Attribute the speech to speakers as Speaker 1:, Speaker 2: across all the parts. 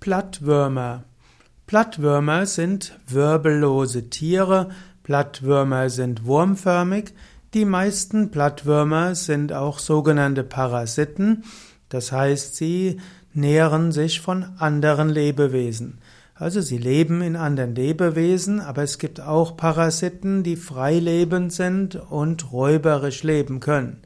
Speaker 1: Plattwürmer. Plattwürmer sind wirbellose Tiere. Plattwürmer sind wurmförmig. Die meisten Plattwürmer sind auch sogenannte Parasiten. Das heißt, sie nähren sich von anderen Lebewesen. Also sie leben in anderen Lebewesen, aber es gibt auch Parasiten, die freilebend sind und räuberisch leben können.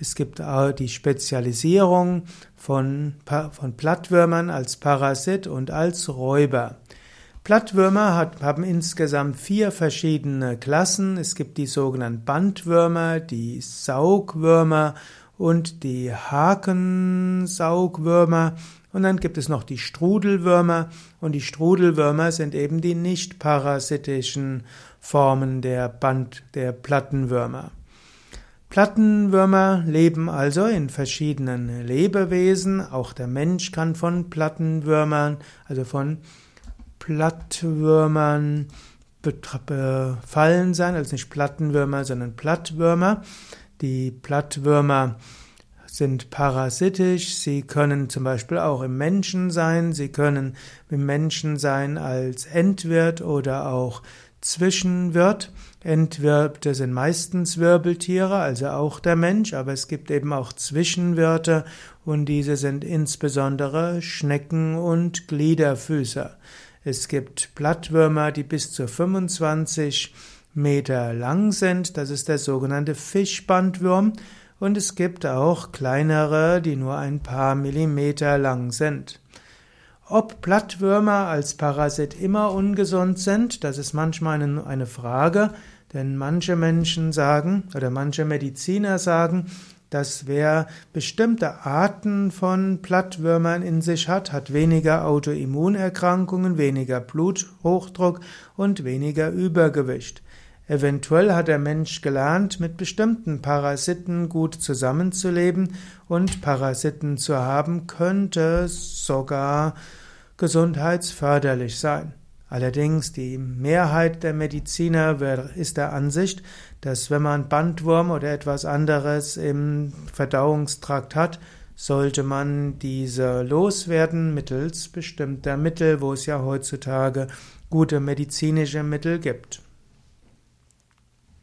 Speaker 1: Es gibt auch die Spezialisierung von, von Plattwürmern als Parasit und als Räuber. Plattwürmer hat, haben insgesamt vier verschiedene Klassen. Es gibt die sogenannten Bandwürmer, die Saugwürmer und die Hakensaugwürmer. Und dann gibt es noch die Strudelwürmer. Und die Strudelwürmer sind eben die nicht parasitischen Formen der Band, der Plattenwürmer. Plattenwürmer leben also in verschiedenen Lebewesen. Auch der Mensch kann von Plattenwürmern, also von Plattwürmern befallen sein, also nicht Plattenwürmer, sondern Plattwürmer. Die Plattwürmer sind parasitisch, sie können zum Beispiel auch im Menschen sein, sie können im Menschen sein als Endwirt oder auch Zwischenwirt. Entwirte sind meistens Wirbeltiere, also auch der Mensch, aber es gibt eben auch Zwischenwirte und diese sind insbesondere Schnecken und Gliederfüßer. Es gibt Blattwürmer, die bis zu 25 Meter lang sind, das ist der sogenannte Fischbandwurm, und es gibt auch kleinere, die nur ein paar Millimeter lang sind. Ob Blattwürmer als Parasit immer ungesund sind, das ist manchmal eine Frage, denn manche Menschen sagen oder manche Mediziner sagen, dass wer bestimmte Arten von Plattwürmern in sich hat, hat weniger Autoimmunerkrankungen, weniger Bluthochdruck und weniger Übergewicht. Eventuell hat der Mensch gelernt, mit bestimmten Parasiten gut zusammenzuleben und Parasiten zu haben könnte sogar gesundheitsförderlich sein. Allerdings die Mehrheit der Mediziner ist der Ansicht, dass wenn man Bandwurm oder etwas anderes im Verdauungstrakt hat, sollte man diese loswerden mittels bestimmter Mittel, wo es ja heutzutage gute medizinische Mittel gibt.